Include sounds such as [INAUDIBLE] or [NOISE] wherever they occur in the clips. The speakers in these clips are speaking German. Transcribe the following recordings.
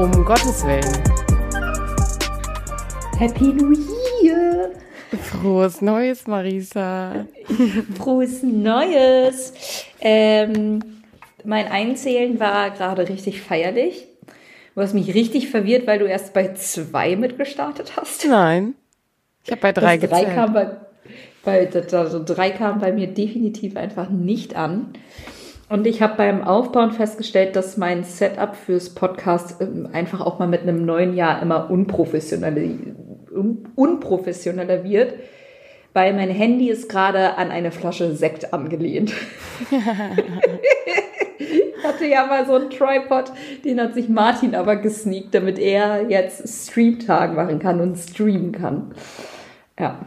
Um Gottes Willen. Happy New Year! Frohes Neues, Marisa. Frohes Neues! Ähm, mein Einzählen war gerade richtig feierlich. Du hast mich richtig verwirrt, weil du erst bei zwei mitgestartet hast. Nein. Ich habe bei drei das drei gezählt. kam bei, bei, also drei kam bei mir definitiv einfach nicht an. Und ich habe beim Aufbauen festgestellt, dass mein Setup fürs Podcast ähm, einfach auch mal mit einem neuen Jahr immer unprofessioneller, un, unprofessioneller wird, weil mein Handy ist gerade an eine Flasche Sekt angelehnt. [LAUGHS] ich hatte ja mal so einen Tripod, den hat sich Martin aber gesneakt, damit er jetzt Streamtag machen kann und streamen kann. Ja.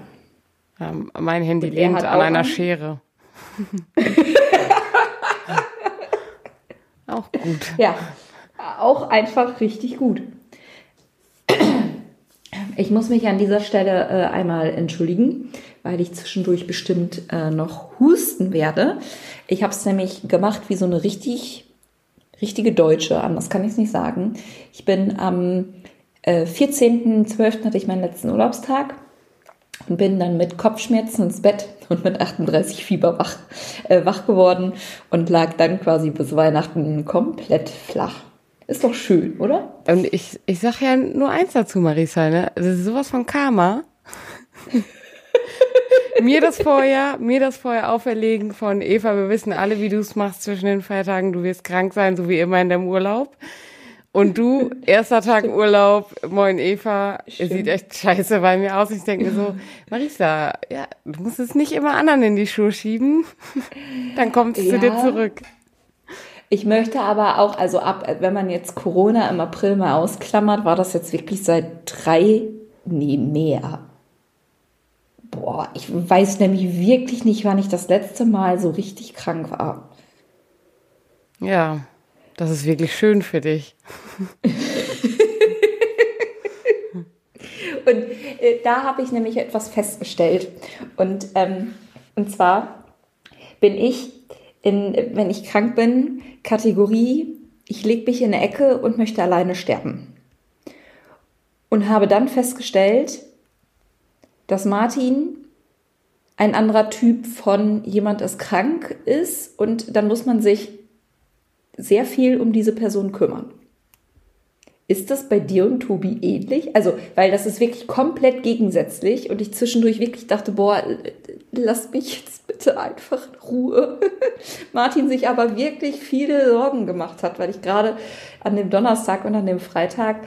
Ähm, mein Handy lehnt an einer? Schere. [LAUGHS] auch gut. Ja, auch einfach richtig gut. Ich muss mich an dieser Stelle äh, einmal entschuldigen, weil ich zwischendurch bestimmt äh, noch husten werde. Ich habe es nämlich gemacht wie so eine richtig, richtige Deutsche, anders kann ich es nicht sagen. Ich bin am äh, 14.12. hatte ich meinen letzten Urlaubstag und bin dann mit Kopfschmerzen ins Bett und mit 38 Fieber wach, äh, wach geworden und lag dann quasi bis Weihnachten komplett flach. Ist doch schön, oder? Und ich, ich sag ja nur eins dazu, Marisa, ne? Das ist sowas von Karma. [LAUGHS] mir das vorher, mir das vorher auferlegen von Eva, wir wissen alle, wie du es machst zwischen den Feiertagen, du wirst krank sein, so wie immer in deinem Urlaub. Und du, erster Tag Urlaub, moin Eva, Stimmt. sieht echt scheiße bei mir aus. Ich denke mir so, [LAUGHS] Marisa, ja, du musst es nicht immer anderen in die Schuhe schieben. Dann kommt es zu dir Ja. zurück. Ich möchte aber auch, also ab, wenn man jetzt Corona im April mal ausklammert, war das jetzt wirklich seit drei, nee, mehr. Boah, ich weiß nämlich wirklich nicht, wann ich das letzte Mal so richtig krank war. Ja, das ist wirklich schön für dich. [LAUGHS] Und äh, da habe ich nämlich etwas festgestellt. Und, ähm, und zwar bin ich, in, wenn ich krank bin, Kategorie, ich lege mich in eine Ecke und möchte alleine sterben. Und habe dann festgestellt, dass Martin ein anderer Typ von jemand ist krank ist und dann muss man sich sehr viel um diese Person kümmern. Ist das bei dir und Tobi ähnlich? Also, weil das ist wirklich komplett gegensätzlich und ich zwischendurch wirklich dachte, boah, lass mich jetzt bitte einfach in Ruhe. [LAUGHS] Martin sich aber wirklich viele Sorgen gemacht hat, weil ich gerade an dem Donnerstag und an dem Freitag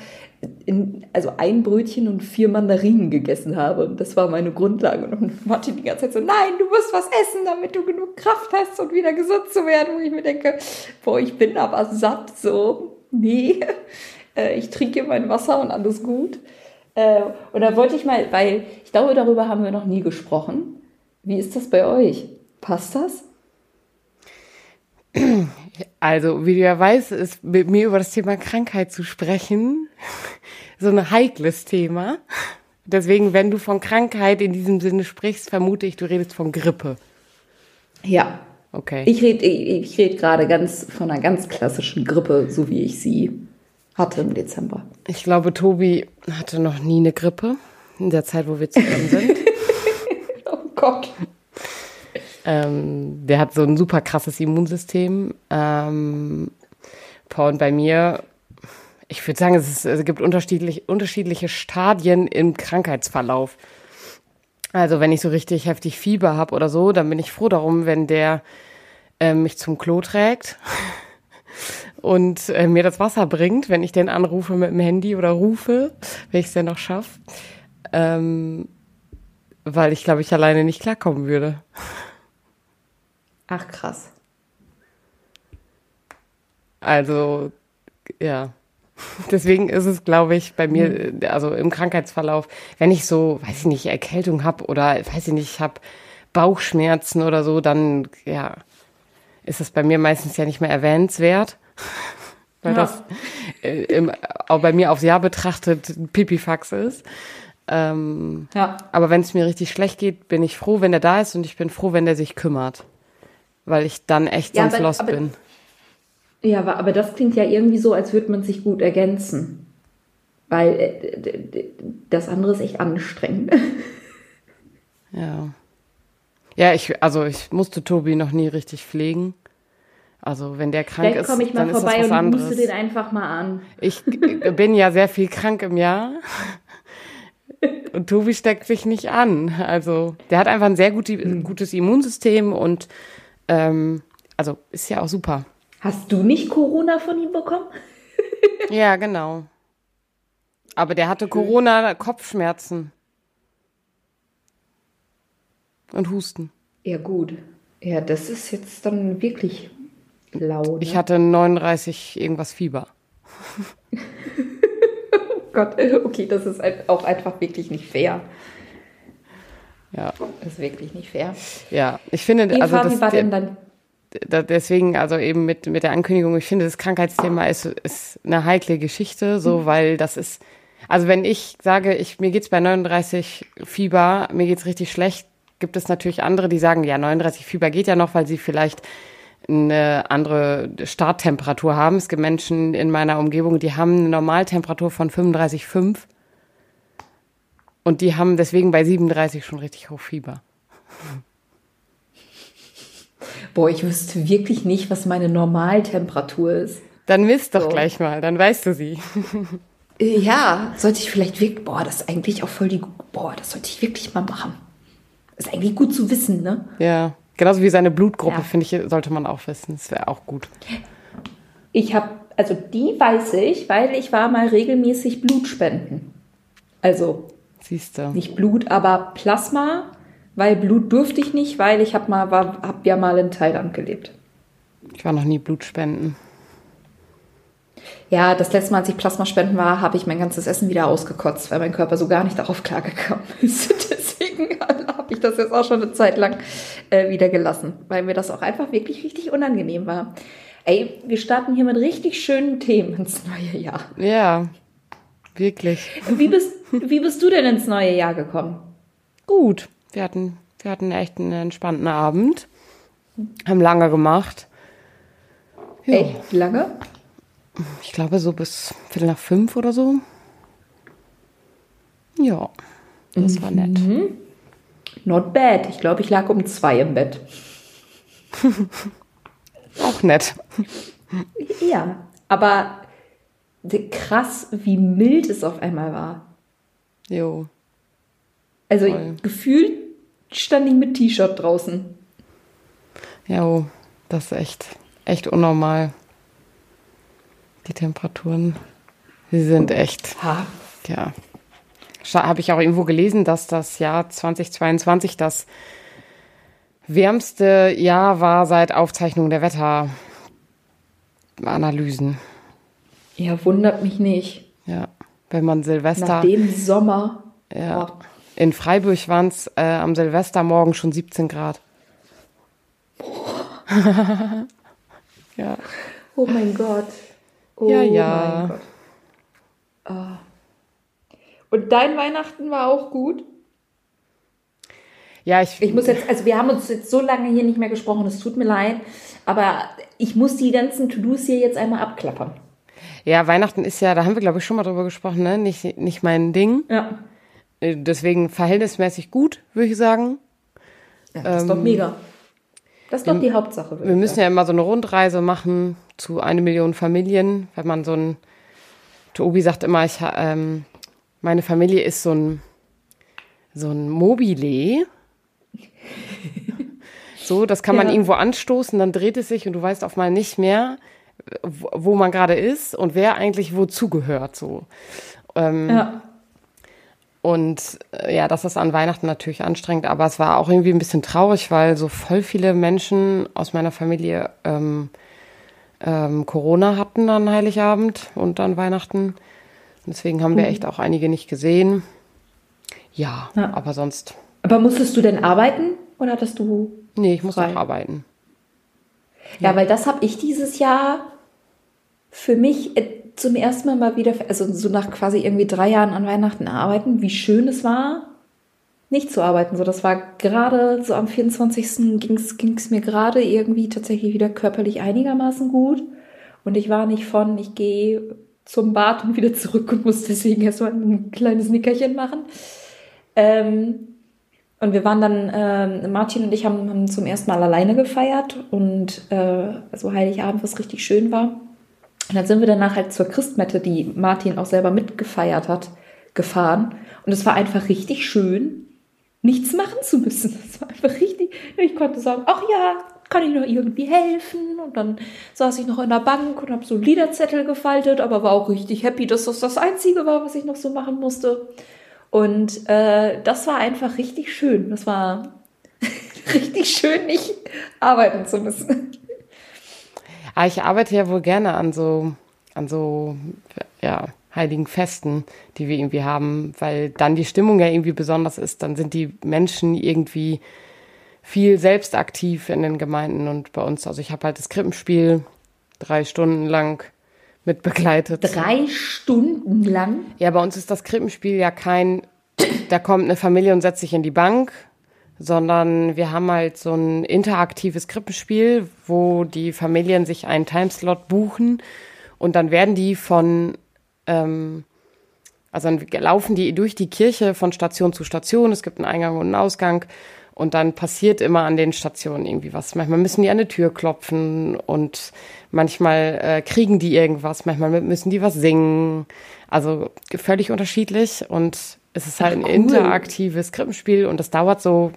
in, also ein Brötchen und vier Mandarinen gegessen habe. Und das war meine Grundlage. Und Martin die ganze Zeit so, nein, du musst was essen, damit du genug Kraft hast und wieder gesund zu werden. Wo ich mir denke, boah, ich bin aber satt so. Nee, [LAUGHS] äh, ich trinke mein Wasser und alles gut. Äh, Und da wollte ich mal, weil ich glaube, darüber haben wir noch nie gesprochen. Wie ist das bei euch? Passt das? [CLEARS THROAT] Also, wie du ja weißt, ist mit mir über das Thema Krankheit zu sprechen [LAUGHS] so ein heikles Thema. Deswegen, wenn du von Krankheit in diesem Sinne sprichst, vermute ich, du redest von Grippe. Ja. Okay. Ich rede ich, ich red gerade ganz von einer ganz klassischen Grippe, so wie ich sie hatte im Dezember. Ich glaube, Tobi hatte noch nie eine Grippe in der Zeit, wo wir zusammen sind. [LAUGHS] Oh Gott. Ähm, der hat so ein super krasses Immunsystem. Ähm, Paul und bei mir, ich würde sagen, es, ist, es gibt unterschiedlich, unterschiedliche Stadien im Krankheitsverlauf. Also wenn ich so richtig heftig Fieber habe oder so, dann bin ich froh darum, wenn der äh, mich zum Klo trägt [LAUGHS] und äh, mir das Wasser bringt, wenn ich den anrufe mit dem Handy oder rufe, wenn ich es denn noch schaffe. Ähm, weil ich glaube, ich alleine nicht klarkommen würde. Ach krass. Also, ja. [LAUGHS] Deswegen ist es, glaube ich, bei mir, äh, also im Krankheitsverlauf, wenn ich so, weiß ich nicht, Erkältung habe oder, weiß ich nicht, ich habe Bauchschmerzen oder so, dann, ja, ist das bei mir meistens ja nicht mehr erwähnenswert. [LAUGHS] Weil Ja. das äh, im, auch bei mir aufs Jahr betrachtet Pipifax ist. Ähm, Ja. aber wenn es mir richtig schlecht geht, bin ich froh, wenn er da ist und ich bin froh, wenn der sich kümmert. Weil ich dann echt Ja, sonst aber- lost aber- bin. Ja, aber das klingt ja irgendwie so, als würde man sich gut ergänzen. Weil äh, das andere ist echt anstrengend. [LAUGHS] Ja. Ja, ich, also ich musste Tobi noch nie richtig pflegen. Also wenn der krank Vielleicht ist, komme ich mal dann ist das vorbei was und anderes. rufe den einfach mal an. Ich bin ja sehr viel krank im Jahr. Und Tobi steckt sich nicht an. Also der hat einfach ein sehr gut, gutes Immunsystem und ähm, also ist ja auch super. Hast du nicht Corona von ihm bekommen? [LAUGHS] Ja, genau. Aber der hatte Corona, Kopfschmerzen. Und Husten. Ja, gut. Ja, das ist jetzt dann wirklich lau. Ne? Ich hatte 39 irgendwas Fieber. [LAUGHS] oh Gott, okay, das ist auch einfach wirklich nicht fair. Ja, Das ist wirklich nicht fair. ja. Ich finde, Eva, also wie das, denn dann? da, deswegen, also eben mit, mit der Ankündigung, ich finde, das Krankheitsthema ist, ist eine heikle Geschichte, so, weil das ist, also wenn ich sage, ich, mir geht's bei 39 Fieber, mir geht's richtig schlecht, gibt es natürlich andere, die sagen, ja, 39 Fieber geht ja noch, weil sie vielleicht eine andere Starttemperatur haben. Es gibt Menschen in meiner Umgebung, die haben eine Normaltemperatur von 35,5 und die haben deswegen bei 37 schon richtig hoch Fieber. Boah, ich wüsste wirklich nicht, was meine Normaltemperatur ist. Dann misst doch So. gleich mal, dann weißt du sie. Äh, Ja, sollte ich vielleicht wirklich, boah, das ist eigentlich auch voll die, boah, das sollte ich wirklich mal machen. Ist eigentlich gut zu wissen, ne? Ja, genauso wie seine Blutgruppe, Ja. finde ich, sollte man auch wissen. Das wäre auch gut. Ich habe, also die weiß ich, weil ich war mal regelmäßig Blutspenden. Also Siehst du. nicht Blut, aber Plasma, weil Blut durfte ich nicht, weil ich habe mal, war, hab ja mal in Thailand gelebt. Ich war noch nie Blutspenden. Ja, das letzte Mal, als ich Plasmaspenden war, habe ich mein ganzes Essen wieder ausgekotzt, weil mein Körper so gar nicht darauf klargekommen [LAUGHS] ist. Deswegen habe ich das jetzt auch schon eine Zeit lang äh, wieder gelassen, weil mir das auch einfach wirklich richtig unangenehm war. Ey, wir starten hier mit richtig schönen Themen ins neue Jahr. Ja, wirklich. Wie bist, wie bist du denn ins neue Jahr gekommen? Gut. Wir hatten, wir hatten echt einen entspannten Abend. Haben lange gemacht. Ja, Echt lange? ich glaube so bis Viertel nach fünf oder so. Ja, das war nett. Not bad. Ich glaube, ich lag um zwei im Bett. [LAUGHS] Auch nett. Ja, aber krass, wie mild es auf einmal war. Jo. Also Voll. gefühlt stand ich mit T-Shirt draußen. Jo, das ist echt, echt unnormal. Die Temperaturen, sie sind echt Ha. Ja. Habe ich auch irgendwo gelesen, dass das Jahr 2022 das wärmste Jahr war seit Aufzeichnung der Wetteranalysen. Ja, wundert mich nicht. Ja. Wenn man Silvester. Nach dem Sommer. ja. Oh. In Freiburg waren es äh, am Silvestermorgen schon 17 Grad. [LAUGHS] ja. Oh mein Gott. Oh Ja, ja. mein Gott. Ah. Und dein Weihnachten war auch gut? Ja, ich, Ich muss jetzt, also wir haben uns jetzt so lange hier nicht mehr gesprochen, es tut mir leid, aber ich muss die ganzen To-Dos hier jetzt einmal abklappern. Ja, Weihnachten ist ja, da haben wir glaube ich schon mal drüber gesprochen, ne? Nicht, nicht mein Ding. Ja. Äh, Deswegen verhältnismäßig gut, würde ich sagen. ja das ist doch mega. Das ist doch die Hauptsache. Ähm, Wir müssen ja immer so eine Rundreise machen zu eine Million Familien, wenn man so ein. Tobi sagt immer, ich, ähm, meine Familie ist so ein, so ein Mobile. [LAUGHS] So, das kann man Ja. irgendwo anstoßen, dann dreht es sich und du weißt auf mal nicht mehr, wo, man gerade ist und wer eigentlich wozu gehört. So. Ähm. Ja. Und äh, ja, das ist an Weihnachten natürlich anstrengend, aber es war auch irgendwie ein bisschen traurig, weil so voll viele Menschen aus meiner Familie ähm, ähm, Corona hatten an Heiligabend und an Weihnachten. Und deswegen haben wir echt auch einige nicht gesehen. Ja, Ja. aber sonst, Aber musstest du denn arbeiten oder hattest du nee, ich muss Frei. auch arbeiten. Ja, weil das habe ich dieses Jahr für mich äh, zum ersten Mal mal wieder, also so nach quasi irgendwie drei Jahren an Weihnachten arbeiten, wie schön es war, nicht zu arbeiten. So, das war gerade so am 24. ging es mir gerade irgendwie tatsächlich wieder körperlich einigermaßen gut. Und ich war nicht von, ich gehe zum Bad und wieder zurück und musste deswegen erstmal ein kleines Nickerchen machen. Ähm, und wir waren dann, äh, Martin und ich haben, haben, zum ersten Mal alleine gefeiert und äh, also Heiligabend, was richtig schön war. Und dann sind wir danach halt zur Christmette, die Martin auch selber mitgefeiert hat, gefahren. Und es war einfach richtig schön, nichts machen zu müssen. [LAUGHS] Es war einfach richtig, ich konnte sagen, ach ja, kann ich noch irgendwie helfen? Und dann saß ich noch in der Bank und habe so Liederzettel gefaltet, aber war auch richtig happy, dass das das Einzige war, was ich noch so machen musste. Und äh, das war einfach richtig schön. Das war [LAUGHS] richtig schön, nicht arbeiten zu müssen. Ah, ich arbeite ja wohl gerne an so, an so, ja, heiligen Festen, die wir irgendwie haben, weil dann die Stimmung ja irgendwie besonders ist. Dann sind die Menschen irgendwie viel selbst aktiv in den Gemeinden und bei uns. Also ich habe halt das Krippenspiel drei Stunden lang mit begleitet. Drei Stunden lang? Ja, bei uns ist das Krippenspiel ja kein, da kommt eine Familie und setzt sich in die Bank, sondern wir haben halt so ein interaktives Krippenspiel, wo die Familien sich einen Timeslot buchen und dann werden die von, ähm, also dann laufen die durch die Kirche von Station zu Station. Es gibt einen Eingang und einen Ausgang. Und dann passiert immer an den Stationen irgendwie was. Manchmal müssen die an eine Tür klopfen und manchmal äh, kriegen die irgendwas, manchmal müssen die was singen. Also völlig unterschiedlich und es ist halt Ach, cool. ein interaktives Krippenspiel und das dauert so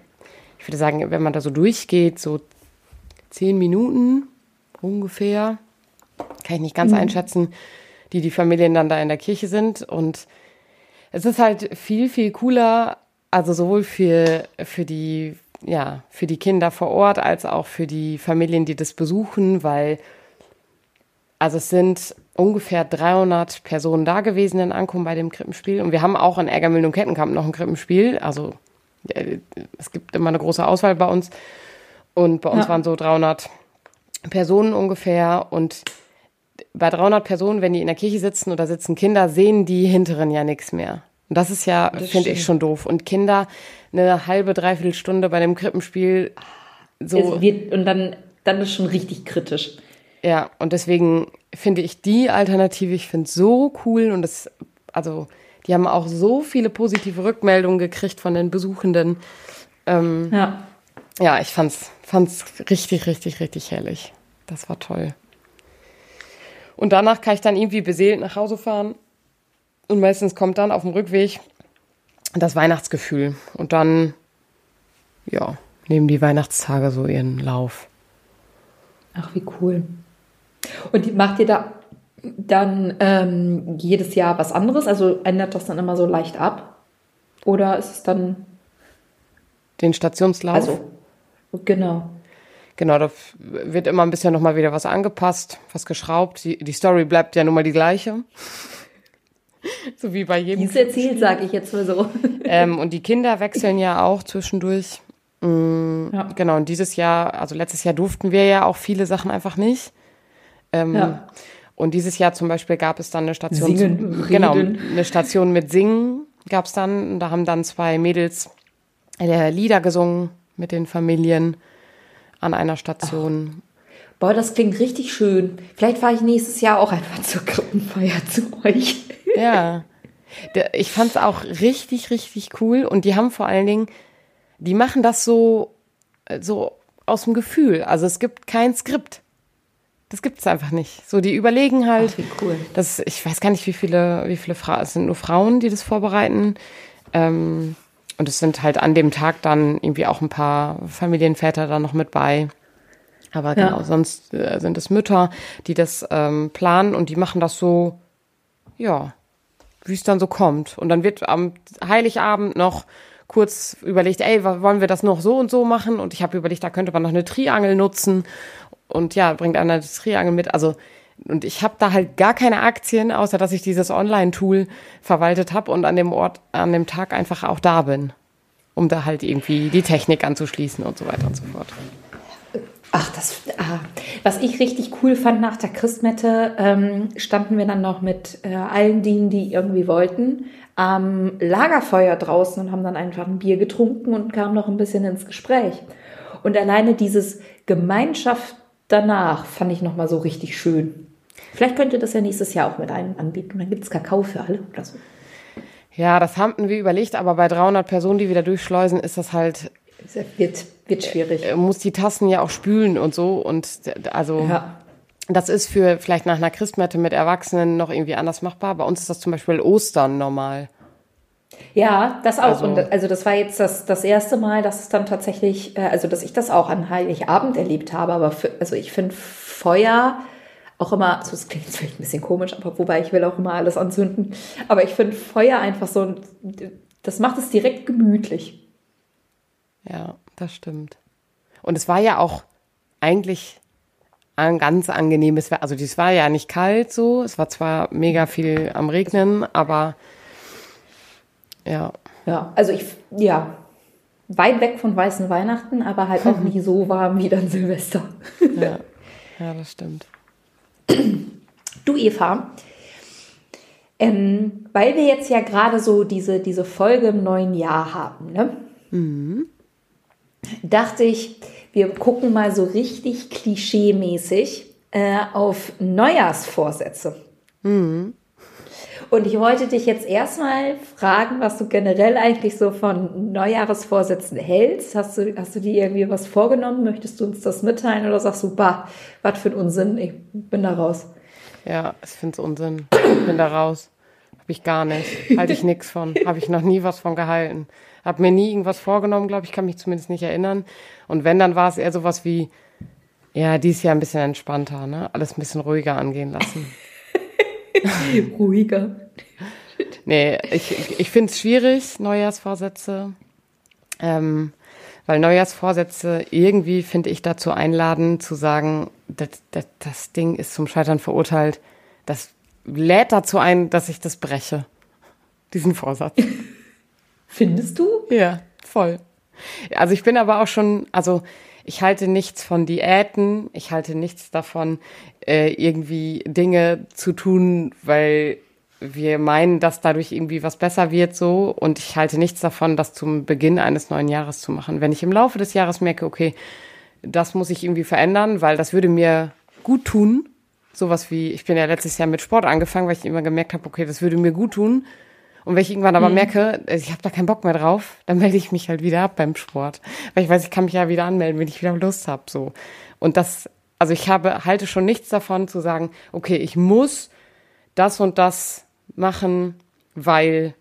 ich würde sagen, wenn man da so durchgeht, so zehn Minuten ungefähr, kann ich nicht ganz mhm. einschätzen, die die Familien dann da in der Kirche sind. Und es ist halt viel, viel cooler, also sowohl für, für die, ja, für die Kinder vor Ort als auch für die Familien, die das besuchen, weil, also es sind ungefähr 300 Personen da gewesen in Ankommen bei dem Krippenspiel. Und wir haben auch in Ärgermühlen und Kettenkamp noch ein Krippenspiel, also es gibt immer eine große Auswahl bei uns. Und bei uns ja. waren so 300 Personen ungefähr. Und bei 300 Personen, wenn die in der Kirche sitzen oder sitzen Kinder, sehen die Hinteren ja nichts mehr. Und das ist ja, finde ich, schon doof. Und Kinder eine halbe, dreiviertel Stunde bei dem Krippenspiel so. Wird, und dann, dann ist schon richtig kritisch. Ja, und deswegen finde ich die Alternative, ich finde so cool und das, also die haben auch so viele positive Rückmeldungen gekriegt von den Besuchenden. Ähm, ja. Ja, ich fand's, fand's richtig, richtig, richtig herrlich. Das war toll. Und danach kann ich dann irgendwie beseelt nach Hause fahren. Und meistens kommt dann auf dem Rückweg das Weihnachtsgefühl. Und dann, ja, nehmen die Weihnachtstage so ihren Lauf. Ach, wie cool. Und macht ihr da dann ähm, jedes Jahr was anderes? Also ändert das dann immer so leicht ab? Oder ist es dann. Den Stationslauf? Also, genau. Genau, da wird immer ein bisschen nochmal wieder was angepasst, was geschraubt. Die, die Story bleibt ja nun mal die gleiche. [LAUGHS] so wie bei jedem. Wie es erzählt, sage ich jetzt mal so. [LAUGHS] ähm, und die Kinder wechseln ja auch zwischendurch. Mhm, ja. Genau, und dieses Jahr, also letztes Jahr durften wir ja auch viele Sachen einfach nicht. Ähm, ja. Und dieses Jahr zum Beispiel gab es dann eine Station, Singen, genau, eine Station mit Singen gab es dann. Und da haben dann zwei Mädels äh, Lieder gesungen mit den Familien an einer Station. Ach. Boah, das klingt richtig schön. Vielleicht fahre ich nächstes Jahr auch einfach zur Gruppenfeier zu euch. [LAUGHS] Ja. Ich fand es auch richtig, richtig cool. Und die haben vor allen Dingen, die machen das so, so aus dem Gefühl. Also es gibt kein Skript. Das gibt es einfach nicht. So, die überlegen halt. Ach, wie cool. Das, ich weiß gar nicht, wie viele, wie viele Frauen, es sind nur Frauen, die das vorbereiten. Ähm, und es sind halt an dem Tag dann irgendwie auch ein paar Familienväter da noch mit bei. Aber ja. genau, sonst äh, sind es Mütter, die das ähm, planen und die machen das so, ja, wie es dann so kommt. Und dann wird am Heiligabend noch kurz überlegt, ey, wollen wir das noch so und so machen? Und ich habe überlegt, da könnte man noch eine Triangel nutzen und ja, bringt einer das Triangel mit. Also und ich habe da halt gar keine Aktien, außer dass ich dieses Online-Tool verwaltet habe und an dem Ort, an dem Tag einfach auch da bin, um da halt irgendwie die Technik anzuschließen und so weiter und so fort. Ach, das, ah, was ich richtig cool fand nach der Christmette, ähm, standen wir dann noch mit äh, allen denen, die irgendwie wollten, am Lagerfeuer draußen und haben dann einfach ein Bier getrunken und kamen noch ein bisschen ins Gespräch. Und alleine dieses Gemeinschaft danach fand ich nochmal so richtig schön. Vielleicht könnt ihr das ja nächstes Jahr auch mit einem anbieten. Dann gibt es Kakao für alle oder so. Ja, das haben wir überlegt, aber bei 300 Personen, die wieder durchschleusen, ist das halt. Das wird, wird schwierig. Äh, muss die Tassen ja auch spülen und so. Und also. Ja. Das ist für vielleicht nach einer Christmette mit Erwachsenen noch irgendwie anders machbar. Bei uns ist das zum Beispiel Ostern normal. Ja, das auch. Also, und also das war jetzt das, das erste Mal, dass es dann tatsächlich, äh, also dass ich das auch an Heiligabend erlebt habe. Aber für, also ich finde Feuer auch immer, also das klingt jetzt vielleicht ein bisschen komisch, aber wobei ich will auch immer alles anzünden. Aber ich finde Feuer einfach so, das macht es direkt gemütlich. Ja, das stimmt. Und es war ja auch eigentlich ein ganz angenehmes Wetter. Also es war ja nicht kalt so, es war zwar mega viel am Regnen, aber ja. Ja, also ich, ja, weit weg von weißen Weihnachten, aber halt auch nicht so warm wie dann Silvester. ja. [LAUGHS] ja, das stimmt. Du, Eva, ähm, weil wir jetzt ja gerade so diese, diese Folge im neuen Jahr haben, ne? Mhm. dachte ich, wir gucken mal so richtig klischee-mäßig äh, auf Neujahrsvorsätze. Mhm. Und ich wollte dich jetzt erstmal fragen, was du generell eigentlich so von Neujahresvorsätzen hältst. Hast du, hast du dir irgendwie was vorgenommen? Möchtest du uns das mitteilen oder sagst du, bah, was für ein Unsinn, ich bin da raus? Ja, ich finde es Unsinn. Ich bin da raus. Habe ich gar nicht. Halte ich nichts von. Habe ich noch nie was von gehalten. Habe mir nie irgendwas vorgenommen, glaube ich, kann mich zumindest nicht erinnern. Und wenn, dann war es eher sowas wie, ja, dies Jahr ein bisschen entspannter, ne? Alles ein bisschen ruhiger angehen lassen. [LAUGHS] Ruhiger. Nee, ich, ich finde es schwierig, Neujahrsvorsätze. Ähm, weil Neujahrsvorsätze irgendwie, finde ich, dazu einladen, zu sagen, das, das, das Ding ist zum Scheitern verurteilt. Das lädt dazu ein, dass ich das breche. Diesen Vorsatz. [LAUGHS] Findest du? Ja, voll. Also ich bin aber auch schon, also ich halte nichts von Diäten, ich halte nichts davon, äh, irgendwie Dinge zu tun, weil wir meinen, dass dadurch irgendwie was besser wird so und ich halte nichts davon, das zum Beginn eines neuen Jahres zu machen. Wenn ich im Laufe des Jahres merke, okay, das muss ich irgendwie verändern, weil das würde mir gut tun. Sowas wie, ich bin ja letztes Jahr mit Sport angefangen, weil ich immer gemerkt habe, okay, das würde mir gut tun. Und wenn ich irgendwann aber mhm. merke, ich habe da keinen Bock mehr drauf, dann melde ich mich halt wieder ab beim Sport. Weil ich weiß, ich kann mich ja wieder anmelden, wenn ich wieder Lust habe. So. Und das, also ich habe, halte schon nichts davon zu sagen, okay, ich muss das und das machen, weil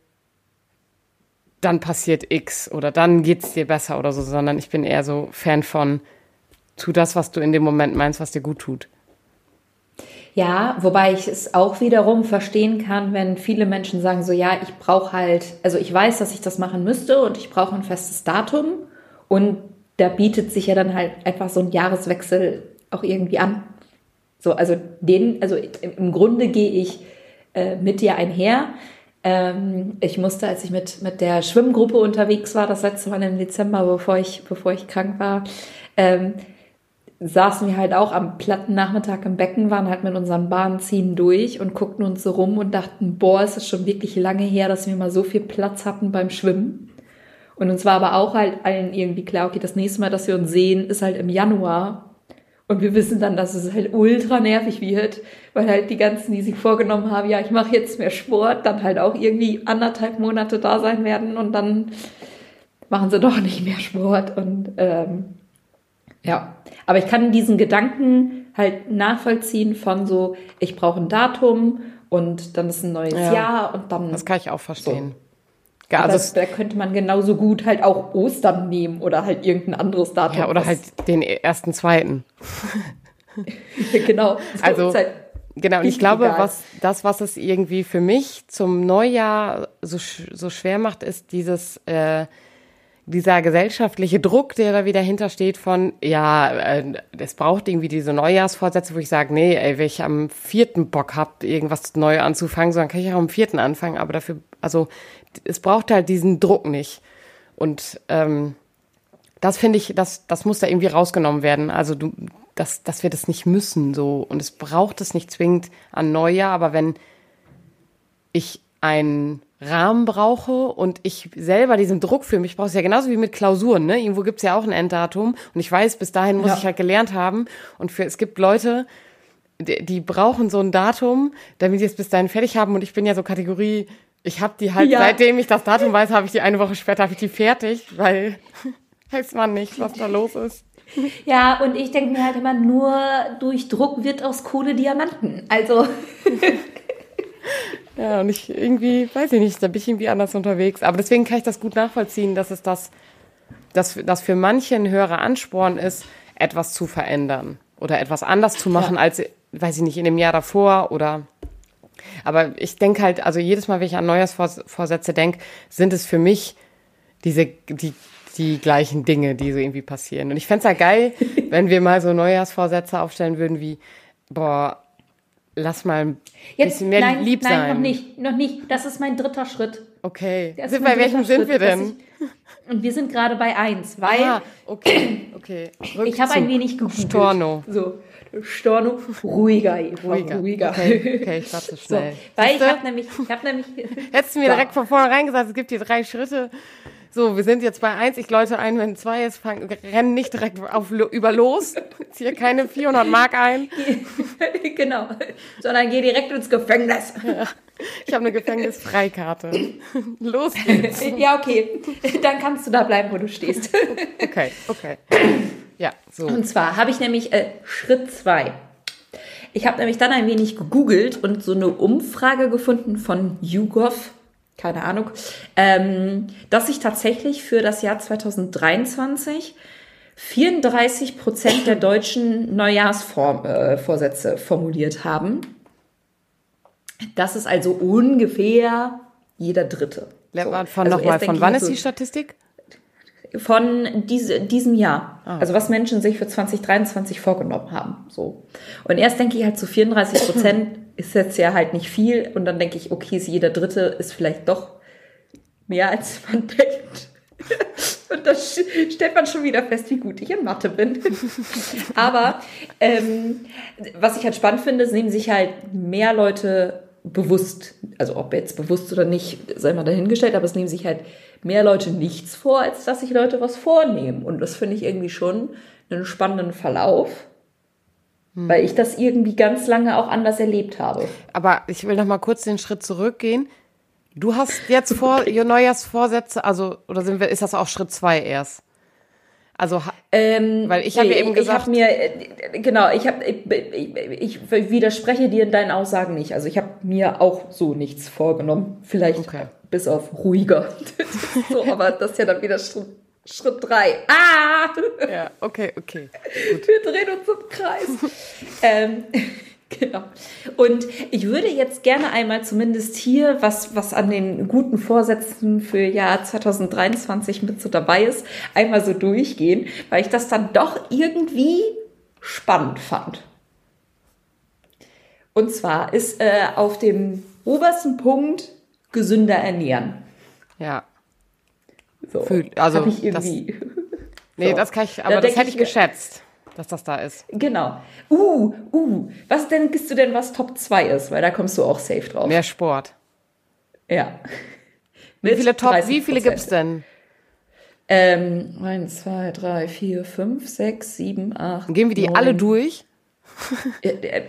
dann passiert X oder dann geht's dir besser oder so, sondern ich bin eher so Fan von, tu das, was du in dem Moment meinst, was dir gut tut. Ja, wobei ich es auch wiederum verstehen kann, wenn viele Menschen sagen so, ja, ich brauche halt, also ich weiß, dass ich das machen müsste und ich brauche ein festes Datum und da bietet sich ja dann halt einfach so ein Jahreswechsel auch irgendwie an. So, also den, also im Grunde gehe ich äh, mit dir einher. Ähm, ich musste, als ich mit, mit der Schwimmgruppe unterwegs war, das letzte Mal im Dezember, bevor ich, bevor ich krank war, ähm, saßen wir halt auch am platten Nachmittag im Becken, waren halt mit unseren Bahnziehen durch und guckten uns so rum und dachten, boah, es ist schon wirklich lange her, dass wir mal so viel Platz hatten beim Schwimmen. Und uns war aber auch halt allen irgendwie klar, okay, das nächste Mal, dass wir uns sehen, ist halt im Januar. Und wir wissen dann, dass es halt ultra nervig wird, weil halt die ganzen, die sich vorgenommen haben, ja, ich mache jetzt mehr Sport, dann halt auch irgendwie anderthalb Monate da sein werden und dann machen sie doch nicht mehr Sport. Und ähm, ja, aber ich kann diesen Gedanken halt nachvollziehen von so, ich brauche ein Datum und dann ist ein neues ja, Jahr und dann. Das kann ich auch verstehen. So. Ja, also da könnte man genauso gut halt auch Ostern nehmen oder halt irgendein anderes Datum. Ja, oder halt den ersten, zweiten. [LAUGHS] genau. also, halt genau, und ich glaube, egal. was, das, was es irgendwie für mich zum Neujahr so, so schwer macht, ist dieses, äh, dieser gesellschaftliche Druck, der da wieder hintersteht von, ja, äh, es braucht irgendwie diese Neujahrsvorsätze, wo ich sage, nee, ey, wenn ich am vierten Bock hab, irgendwas neu anzufangen, so, dann kann ich auch am vierten anfangen, aber dafür, also es braucht halt diesen Druck nicht. Und ähm, das finde ich, das, das muss da irgendwie rausgenommen werden. Also du, dass, dass wir das nicht müssen so. Und es braucht es nicht zwingend an Neujahr, aber wenn ich ein Rahmen brauche und ich selber diesen Druck für mich brauche, ist ja genauso wie mit Klausuren, ne? Irgendwo gibt's ja auch ein Enddatum und ich weiß, bis dahin muss ja. ich halt gelernt haben. Und für es gibt Leute, die, die brauchen so ein Datum, damit die es bis dahin fertig haben. Und ich bin ja so Kategorie, ich habe die halt, Ja. seitdem ich das Datum weiß, habe ich die eine Woche später, habe ich die fertig, weil [LAUGHS] weiß man nicht, was da los ist. Ja, und ich denke mir halt immer, nur durch Druck wird aus Kohle Diamanten. Also, [LAUGHS] Ja, und ich irgendwie, weiß ich nicht, da bin ich irgendwie anders unterwegs. Aber deswegen kann ich das gut nachvollziehen, dass es das, dass, dass für manche ein höherer Ansporn ist, etwas zu verändern oder etwas anders zu machen Ja. als, weiß ich nicht, in dem Jahr davor oder. Aber ich denke halt, also jedes Mal, wenn ich an Neujahrsvorsätze denke, sind es für mich diese, die, die gleichen Dinge, die so irgendwie passieren. Und ich fänd's ja geil, [LAUGHS] wenn wir mal so Neujahrsvorsätze aufstellen würden wie, boah, lass mal ein jetzt, bisschen mehr nein, lieb nein, sein. noch nicht, noch nicht. Das ist mein dritter Schritt. Okay. Mein bei welchem dritter sind wir Schritt, denn? Ich, und wir sind gerade bei eins, weil Ah, okay, okay. ich habe ein Rückzug. wenig gegoogelt. Storno. So, Storno, ruhiger, Ruhiger. ruhiger. Okay, okay, ich war zu [LAUGHS] So, schnell. weil ich Siehste? habe nämlich, ich habe nämlich, Hättest du mir [LAUGHS] Ja. direkt von vornherein gesagt, es gibt hier drei Schritte. So, wir sind jetzt bei eins, ich läute ein, wenn zwei ist, fang, rennen nicht direkt auf, über los, ziehe keine 400 Mark ein. [LAUGHS] genau, sondern geh direkt ins Gefängnis. Ich habe eine Gefängnisfreikarte. [LAUGHS] Los geht's. ja, okay, dann kannst du da bleiben, wo du stehst. [LAUGHS] Okay, okay. Ja, so. Und zwar habe ich nämlich äh, Schritt zwei. Ich habe nämlich dann ein wenig gegoogelt und so eine Umfrage gefunden von YouGov, keine Ahnung, ähm, dass sich tatsächlich für das Jahr 2023 34 Prozent der Deutschen Neujahrsvorsätze äh, formuliert haben. Das ist also ungefähr jeder Dritte. So. Lernt man von Also nochmal, von wann ich ist so- die Statistik? von diese, diesem Jahr. Ah. Also was Menschen sich für 2023 vorgenommen haben. So. Und erst denke ich halt zu 34 Prozent [CLEARS THROAT] ist jetzt ja halt nicht viel. Und dann denke ich, okay, ist jeder Dritte ist vielleicht doch mehr als [LAUGHS] man denkt. Und da stellt man schon wieder fest, wie gut ich in Mathe bin. [LAUGHS] Aber ähm, was ich halt spannend finde, es nehmen sich halt mehr Leute bewusst, also ob jetzt bewusst oder nicht, sei mal dahingestellt, aber es nehmen sich halt mehr Leute nichts vor, als dass sich Leute was vornehmen. Und das finde ich irgendwie schon einen spannenden Verlauf, weil ich das irgendwie ganz lange auch anders erlebt habe. Aber ich will noch mal kurz den Schritt zurückgehen. Du hast jetzt vor, [LAUGHS] Ihr Neujahrsvorsätze, also, oder sind wir, ist das auch Schritt zwei erst? Also, Ähm, Weil ich habe ja eben Ich gesagt- habe mir, äh, genau, ich habe, ich, ich, ich widerspreche dir in deinen Aussagen nicht. Also ich habe mir auch so nichts vorgenommen. Vielleicht Okay. bis auf ruhiger. [LAUGHS] so, aber das ist ja dann wieder Schritt, Schritt drei. Ah! ja, okay, okay. Wir drehen uns im Kreis. [LAUGHS] ähm, [LAUGHS] genau. Und ich würde jetzt gerne einmal zumindest hier, was, was an den guten Vorsätzen für Jahr 2023 mit so dabei ist, einmal so durchgehen, weil ich das dann doch irgendwie spannend fand. Und zwar ist äh, auf dem obersten Punkt gesünder ernähren. Ja. So, Fühl- also ich das- irgendwie. Nee, So. das kann ich, Da aber das denk hätte ich geschätzt, dass das da ist. Genau. Uh, uh. Was denkst du denn, was Top 2 ist? Weil da kommst du auch safe drauf. Mehr Sport. Ja. Wie viele Top, wie viele gibt's denn? Ähm, 1, 2, 3, 4, 5, 6, 7, 8. Gehen wir die alle durch? [LAUGHS]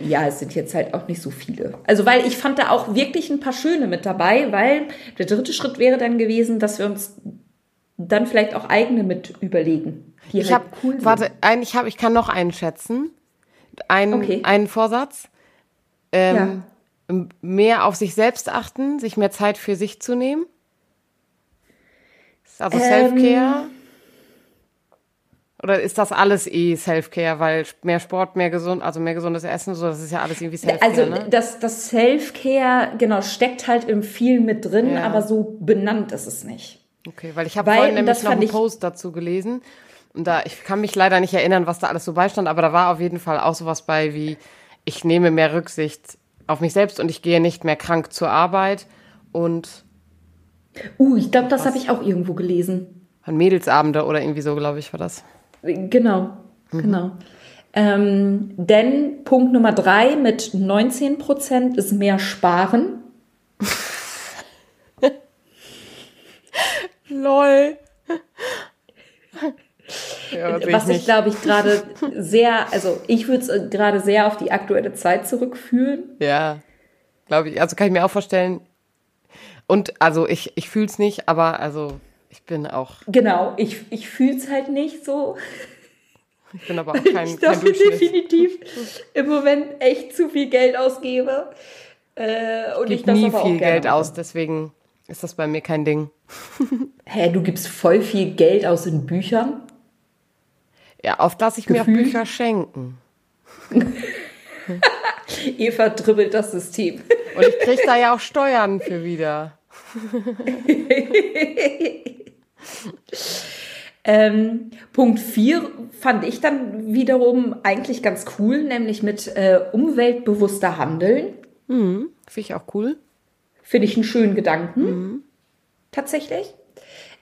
Ja, es sind jetzt halt auch nicht so viele. Also, weil ich fand da auch wirklich ein paar schöne mit dabei, weil der dritte Schritt wäre dann gewesen, dass wir uns dann vielleicht auch eigene mit überlegen. Die Ich halt habe, cool sind. warte, ein, ich habe, ich kann noch einen schätzen. Ein, Okay. Einen Vorsatz. Ähm, Mehr auf sich selbst achten, sich mehr Zeit für sich zu nehmen. Also Ähm. Self-Care. Oder ist das alles eh Self-Care, weil mehr Sport, mehr gesund, also mehr gesundes Essen, so, das ist ja alles irgendwie Self-Care, Also ne? das, das Self-Care, genau, steckt halt im viel mit drin, Ja. aber so benannt ist es nicht. Okay, weil ich habe vorhin nämlich noch einen Post dazu gelesen. Und da, ich kann mich leider nicht erinnern, was da alles so beistand, aber da war auf jeden Fall auch sowas bei wie, ich nehme mehr Rücksicht auf mich selbst und ich gehe nicht mehr krank zur Arbeit und Uh, ich glaube, das habe ich auch irgendwo gelesen. an Mädelsabende oder irgendwie so, glaube ich, war das. Genau, Mhm. genau. Ähm, denn Punkt Nummer drei mit 19 Prozent ist mehr sparen. Lol. Ja, Was ich ich, glaube ich, gerade sehr, also ich würde es gerade sehr auf die aktuelle Zeit zurückführen. Ja, glaube ich. Also kann ich mir auch vorstellen. Und also ich, ich fühle es nicht, aber also ich bin auch, Genau, ich, ich fühle es halt nicht so. ich bin aber auch kein, ich Durchschnitt. definitiv im Moment echt zu viel Geld ausgebe. Äh, und ich Ich nie aber auch viel gerne Geld mache. aus, deswegen ist das bei mir kein Ding. [LAUGHS] Hä, du gibst voll viel Geld aus in Büchern? Ja, oft lasse ich mir auch. Bücher schenken. [LAUGHS] Eva dribbelt das System. [LAUGHS] Und ich kriege da ja auch Steuern für wieder. Ähm, Punkt 4 fand ich dann wiederum eigentlich ganz cool, nämlich mit äh, umweltbewusster Handeln. Finde ich auch cool. Finde ich einen schönen Gedanken. Tatsächlich.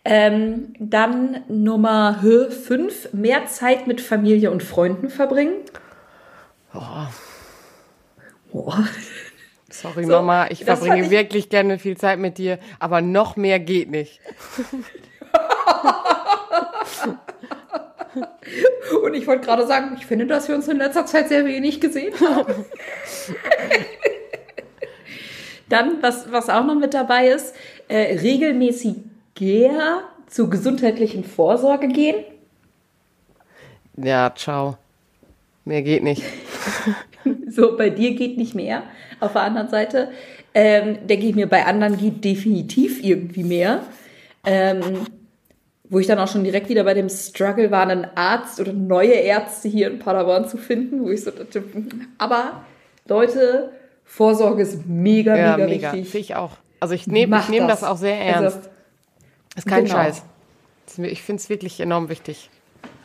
Ähm, dann Nummer 5, mehr Zeit mit Familie und Freunden verbringen. Boah. Sorry, So, Mama, ich verbringe ich- wirklich gerne viel Zeit mit dir, aber noch mehr geht nicht. [LAUGHS] Und ich wollte gerade sagen, ich finde, dass wir uns in letzter Zeit sehr wenig gesehen haben. [LAUGHS] Dann, was, was auch noch mit dabei ist, äh, regelmäßiger zur gesundheitlichen Vorsorge gehen. Ja, ciao. Mehr geht nicht. [LAUGHS] So, bei dir geht nicht mehr. Auf der anderen Seite ähm, denke ich mir, bei anderen geht definitiv irgendwie mehr. Ähm, wo ich dann auch schon direkt wieder bei dem Struggle war, einen Arzt oder neue Ärzte hier in Paderborn zu finden, wo ich so dachte, aber Leute, Vorsorge ist mega, Ja, mega, mega. wichtig. Finde ich auch. Also ich nehme nehm das. auch sehr ernst. Also, ist kein genau. Scheiß. Das Ich finde es wirklich enorm wichtig.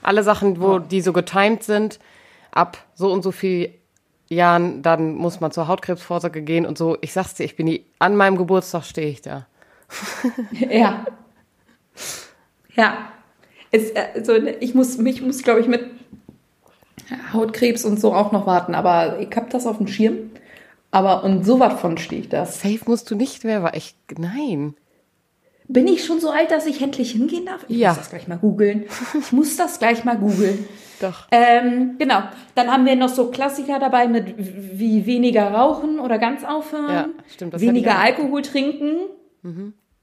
Alle Sachen, wo die so getimed sind, ab so und so viel Jahren, dann muss man zur Hautkrebsvorsorge gehen und so. Ich sag's dir, ich bin die, an meinem Geburtstag stehe ich da. [LAUGHS] Ja. Ja. Es, also ich muss, mich muss, glaube ich, mit Hautkrebs und so auch noch warten, aber ich habe das auf dem Schirm. Aber und so was von stehe ich das. Safe musst du nicht mehr, war echt, nein. Bin ich schon so alt, dass ich endlich hingehen darf? Ich Ja. muss das gleich mal googeln. Ich muss das gleich mal googeln. [LAUGHS] Doch. Ähm, genau. Dann haben wir noch so Klassiker dabei mit wie weniger rauchen oder ganz aufhören. Ja, stimmt, Weniger ich. Mhm. Alkohol trinken.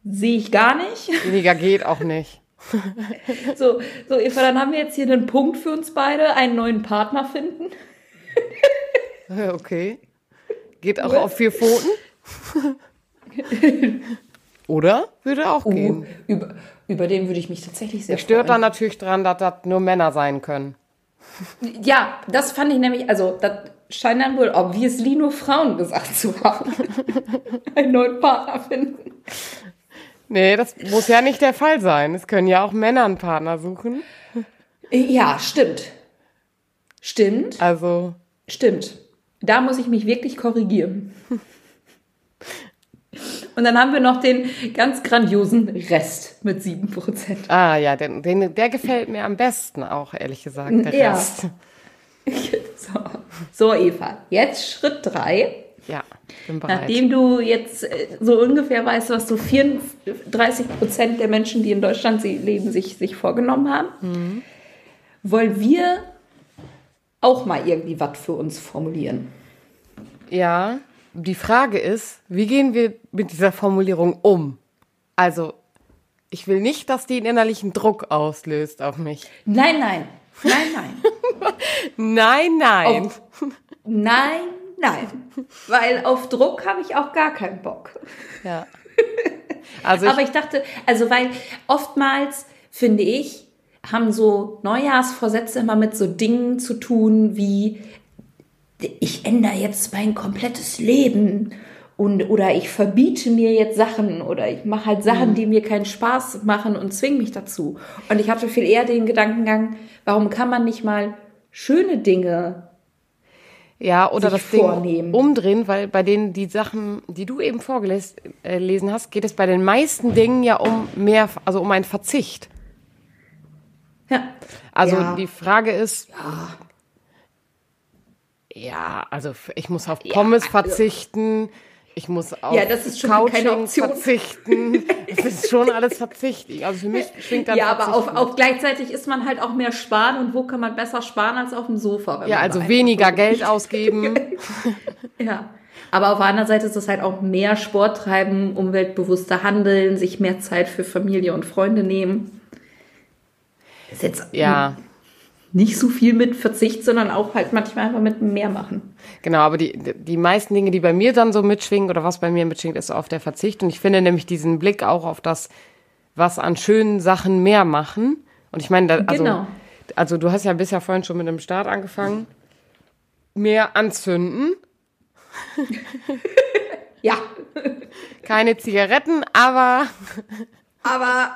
Sehe ich gar nicht. [LAUGHS] Weniger geht auch nicht. So, so, Eva, dann haben wir jetzt hier einen Punkt für uns beide, einen neuen Partner finden. [LAUGHS] Okay. Geht auch auf vier Pfoten? [LAUGHS] Oder? Würde auch gehen. Uh, über, über den würde ich mich tatsächlich sehr Mich stört dann freuen. natürlich dran, dass das nur Männer sein können. Ja, das fand ich nämlich, also das scheint dann wohl obviously nur Frauen gesagt zu haben. [LAUGHS] einen neuen Partner finden. Nee, das muss ja nicht der Fall sein. Es können ja auch Männer einen Partner suchen. Ja, stimmt. Stimmt, Also, stimmt. Da muss ich mich wirklich korrigieren. Und dann haben wir noch den ganz grandiosen Rest mit 7%. ah ja, den, den, der gefällt mir am besten auch, ehrlich gesagt, der Ja. Rest. [LAUGHS] So. so, Eva, jetzt Schritt 3. Ja, bin bereit. Nachdem du jetzt äh, so ungefähr weißt, was so 34 Prozent der Menschen, die in Deutschland leben, sich, sich vorgenommen haben, wollen wir auch mal irgendwie was für uns formulieren. Ja, die Frage ist, wie gehen wir mit dieser Formulierung um? Also, ich will nicht, dass die einen innerlichen Druck auslöst auf mich. Nein, nein, nein, nein. [LAUGHS] Nein, nein. Auf, nein, nein. Weil auf Druck habe ich auch gar keinen Bock. Ja. Also [LAUGHS] ich, Aber ich dachte, also weil oftmals, finde ich, haben so Neujahrsvorsätze immer mit so Dingen zu tun wie, ich ändere jetzt mein komplettes Leben und oder ich verbiete mir jetzt Sachen oder ich mache halt Sachen, die mir keinen Spaß machen und zwinge mich dazu. Und ich hatte viel eher den Gedankengang, warum kann man nicht mal schöne Dinge ja, oder das Ding vornehmen. umdrehen, weil bei denen die Sachen, die du eben vorgelesen äh, hast, geht es bei den meisten Dingen ja um mehr, also um einen Verzicht. Ja, Also Ja. die Frage ist, ja, also f- ich muss auf Pommes verzichten, ich muss auf Ja, das ist schon keine Couching Option. verzichten. [LAUGHS] Das ist schon alles Verzicht. Also für mich schwingt dann Ja, aber auf, auf gleichzeitig ist man halt auch mehr sparen und wo kann man besser sparen als auf dem Sofa? wenn Ja, also weniger Geld ausgeben. [LAUGHS] Ja. Aber auf der anderen Seite ist es halt auch mehr Sport treiben, umweltbewusster handeln, sich mehr Zeit für Familie und Freunde nehmen. Ist jetzt Ja, nicht so viel mit Verzicht, sondern auch halt manchmal einfach mit mehr machen. genau. Aber die, die meisten Dinge, die bei mir dann so mitschwingen oder was bei mir mitschwingt, ist auf der Verzicht. Und ich finde nämlich diesen Blick auch auf das, was an schönen Sachen mehr machen. Und ich meine, da, also, Genau. also du hast ja bisher vorhin schon mit einem Start angefangen. Mehr anzünden. [LAUGHS] Ja. Keine Zigaretten, aber Aber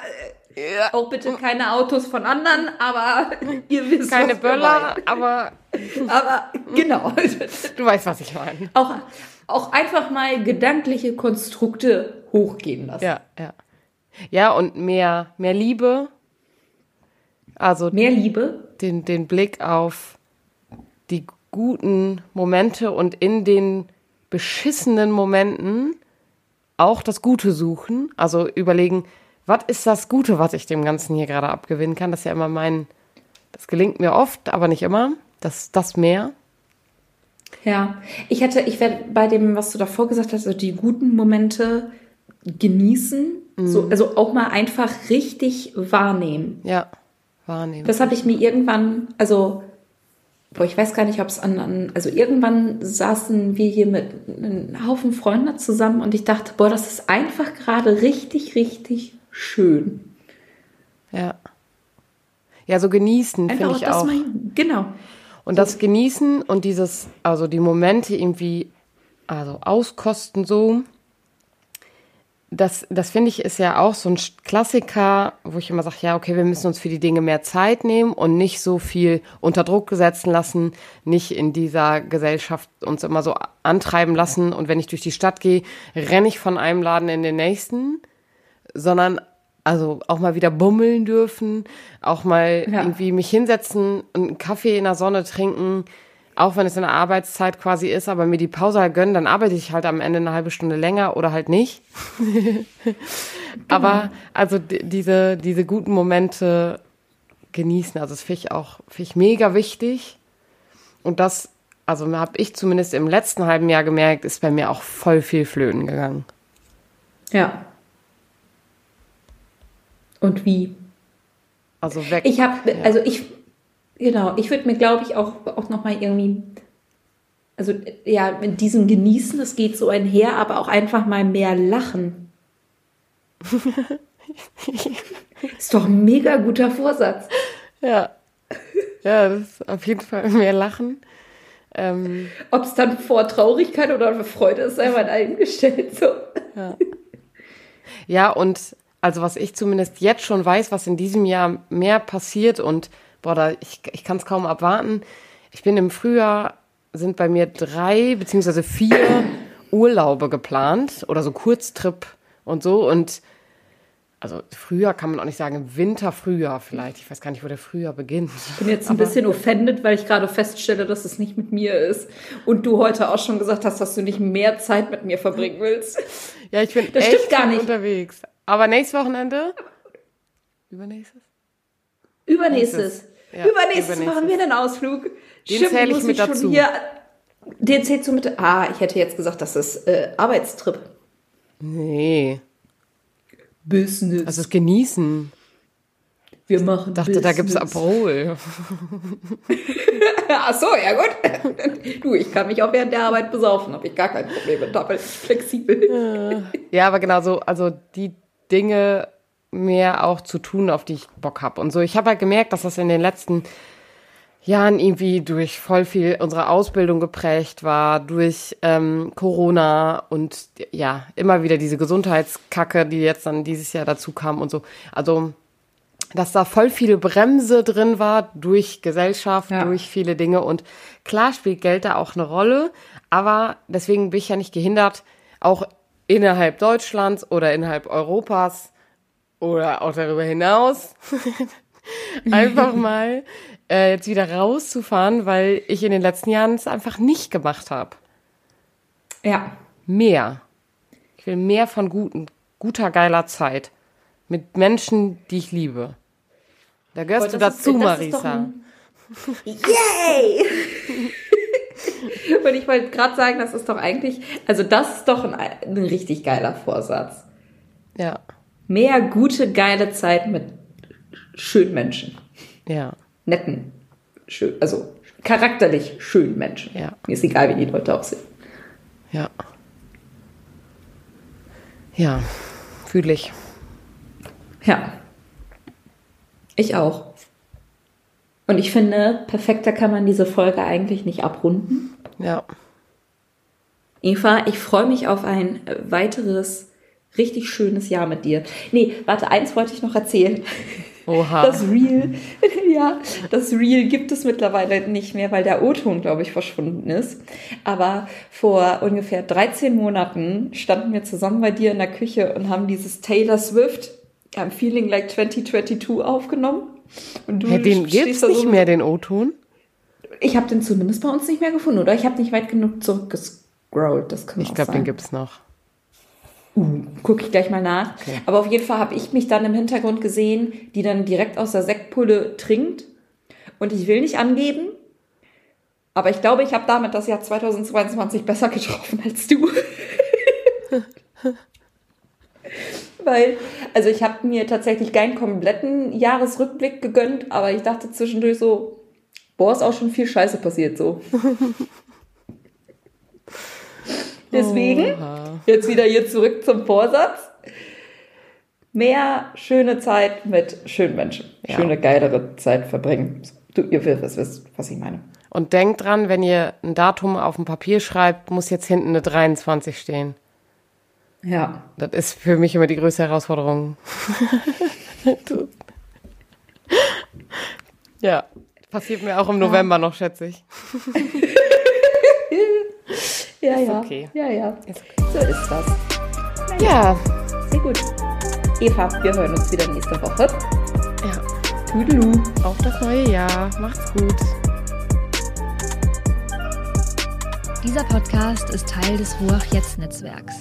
äh, auch bitte keine Autos von anderen, aber [LAUGHS] ihr wisst keine Böller, aber. [LAUGHS] Aber genau. du weißt, was ich meine. auch, auch einfach mal gedankliche Konstrukte hochgehen lassen. Ja, ja. Ja, und mehr, mehr Liebe. Also Mehr Liebe. den, den Blick auf die guten Momente und in den beschissenen Momenten auch das Gute suchen. Also überlegen, was ist das Gute, was ich dem Ganzen hier gerade abgewinnen kann. Das ist ja immer mein, das gelingt mir oft, aber nicht immer. Das, das mehr. Ja, ich hätte, ich werde bei dem, was du davor gesagt hast, also die guten Momente genießen, so, also auch mal einfach richtig wahrnehmen. Ja, wahrnehmen. Das habe ich mir irgendwann, also, boah, ich weiß gar nicht, ob es an, an, also irgendwann saßen wir hier mit einem Haufen Freunden zusammen und ich dachte, boah, das ist einfach gerade richtig, richtig schön. ja. Ja, so genießen finde ich das auch. mal, genau. Und das Genießen und dieses, also die Momente irgendwie, also auskosten so, das, das finde ich ist ja auch so ein Klassiker, wo ich immer sage, ja, okay, wir müssen uns für die Dinge mehr Zeit nehmen und nicht so viel unter Druck gesetzen lassen, nicht in dieser Gesellschaft uns immer so antreiben lassen. Und wenn ich durch die Stadt gehe, renne ich von einem Laden in den nächsten, sondern also auch mal wieder bummeln dürfen, auch mal Ja. irgendwie mich hinsetzen und einen Kaffee in der Sonne trinken, auch wenn es in der Arbeitszeit quasi ist, aber mir die Pause halt gönnen, dann arbeite ich halt am Ende eine halbe Stunde länger oder halt nicht. [LAUGHS] Aber also die- diese, diese guten Momente genießen, also das finde ich auch finde ich mega wichtig. Und das, also habe ich zumindest im letzten halben Jahr gemerkt, ist bei mir auch voll viel flöten gegangen. Ja. Und wie? Also weg. Ich habe, also ich, genau, ich würde mir, glaube ich, auch, auch nochmal irgendwie, also ja, mit diesem Genießen, das geht so einher, aber auch einfach mal mehr lachen. [LAUGHS] ist doch ein mega guter Vorsatz. Ja. Ja, das ist auf jeden Fall mehr Lachen. Ähm, Ob es dann vor Traurigkeit oder Freude ist, sei mal dahingestellt. So. ja, und also was ich zumindest jetzt schon weiß, was in diesem Jahr mehr passiert und boah, da, ich, ich kann es kaum abwarten. Ich bin im Frühjahr, sind bei mir drei beziehungsweise vier Urlaube geplant oder so Kurztrip und so und also Frühjahr kann man auch nicht sagen, Winter, Frühjahr vielleicht. Ich weiß gar nicht, wo der Frühjahr beginnt. Ich bin jetzt ein bisschen offended, weil ich gerade feststelle, dass es nicht mit mir ist. Und du heute auch schon gesagt hast, dass du nicht mehr Zeit mit mir verbringen willst. Ja, ich bin Das echt stimmt gar nicht. unterwegs. Aber nächstes Wochenende? Übernächstes? Übernächstes. Ja, übernächstes, übernächstes. machen wir einen Ausflug. Den zähl ich mit schon dazu. Hier, den zählst du mit. Ah, ich hätte jetzt gesagt, das ist äh, Arbeitstrip. Nee. Business. Also das Genießen. wir machen Ich dachte, da gibt's Business. Aperol. [LAUGHS] [LAUGHS] Ach so, ja gut. [LAUGHS] Du, ich kann mich auch während der Arbeit besaufen, habe ich gar kein Problem mit. Da bin ich flexibel. Ja, aber genau so, also die Dinge mehr auch zu tun, auf die ich Bock hab und so. Ich habe halt gemerkt, dass das in den letzten Jahren irgendwie durch voll viel unserer Ausbildung geprägt war, durch ähm, Corona und ja, immer wieder diese Gesundheitskacke, die jetzt dann dieses Jahr dazu kam und so. Also, dass da voll viel Bremse drin war durch Gesellschaft, Ja. durch viele Dinge und klar spielt Geld da auch eine Rolle, aber deswegen bin ich ja nicht gehindert, auch innerhalb Deutschlands oder innerhalb Europas oder auch darüber hinaus [LAUGHS] einfach [LAUGHS] mal äh, jetzt wieder rauszufahren, weil ich in den letzten Jahren es einfach nicht gemacht habe. Ja. Mehr. Ich will mehr von guten, guter, geiler Zeit. Mit Menschen, die ich liebe. Da gehörst Boah, du dazu, ist Marisa. [LAUGHS] Yay! [LAUGHS] Und ich wollte gerade sagen, das ist doch eigentlich, also das ist doch ein, ein richtig geiler Vorsatz. Ja, Mehr gute, geile Zeit mit schönen Menschen. ja, Netten, schön, also charakterlich schönen Menschen. Ja. Mir ist egal, wie die Leute aussehen. ja. Ja, fühle ich. Ja. Ich auch. Und ich finde, perfekter kann man diese Folge eigentlich nicht abrunden. Ja. Eva, ich freue mich auf ein weiteres richtig schönes Jahr mit dir. Nee, warte, eins wollte ich noch erzählen. Oha. Das Reel, [LAUGHS] ja, das Reel gibt es mittlerweile nicht mehr, weil der O-Ton, glaube ich, verschwunden ist. Aber vor ungefähr 13 Monaten standen wir zusammen bei dir in der Küche und haben dieses Taylor Swift I'm Feeling Like 2022 aufgenommen. Und du Hey, den gibt's so nicht mit- mehr, den O-Ton? Ich habe den zumindest bei uns nicht mehr gefunden, oder? Ich habe nicht weit genug zurückgescrollt. Das kann Ich glaube, den gibt's noch. Uh, gucke ich gleich mal nach. Okay. Aber auf jeden Fall habe ich mich dann im Hintergrund gesehen, die dann direkt aus der Sektpulle trinkt. Und ich will nicht angeben, aber ich glaube, ich habe damit das Jahr 2022 besser getroffen als du. [LAUGHS] Weil, also ich habe mir tatsächlich keinen kompletten Jahresrückblick gegönnt, aber ich dachte zwischendurch so, boah, ist auch schon viel Scheiße passiert so. [LAUGHS] Deswegen, Oha. jetzt wieder hier zurück zum Vorsatz. Mehr schöne Zeit mit schönen Menschen. Ja. Schöne, geilere Zeit verbringen. Du, ihr wisst, wisst, was ich meine. Und denkt dran, wenn ihr ein Datum auf dem Papier schreibt, muss jetzt hinten eine 23 stehen. Ja. Das ist für mich immer die größte Herausforderung. ja, passiert mir auch im November noch, schätze ich. [LAUGHS] Ja, ja. okay. Ja, ja. Ist So ist das. Ja, Sehr gut. Eva, wir hören uns wieder nächste Woche. ja. Tüdelü. Auf das neue Jahr. Macht's gut. Dieser Podcast ist Teil des Ruach Jetzt Netzwerks.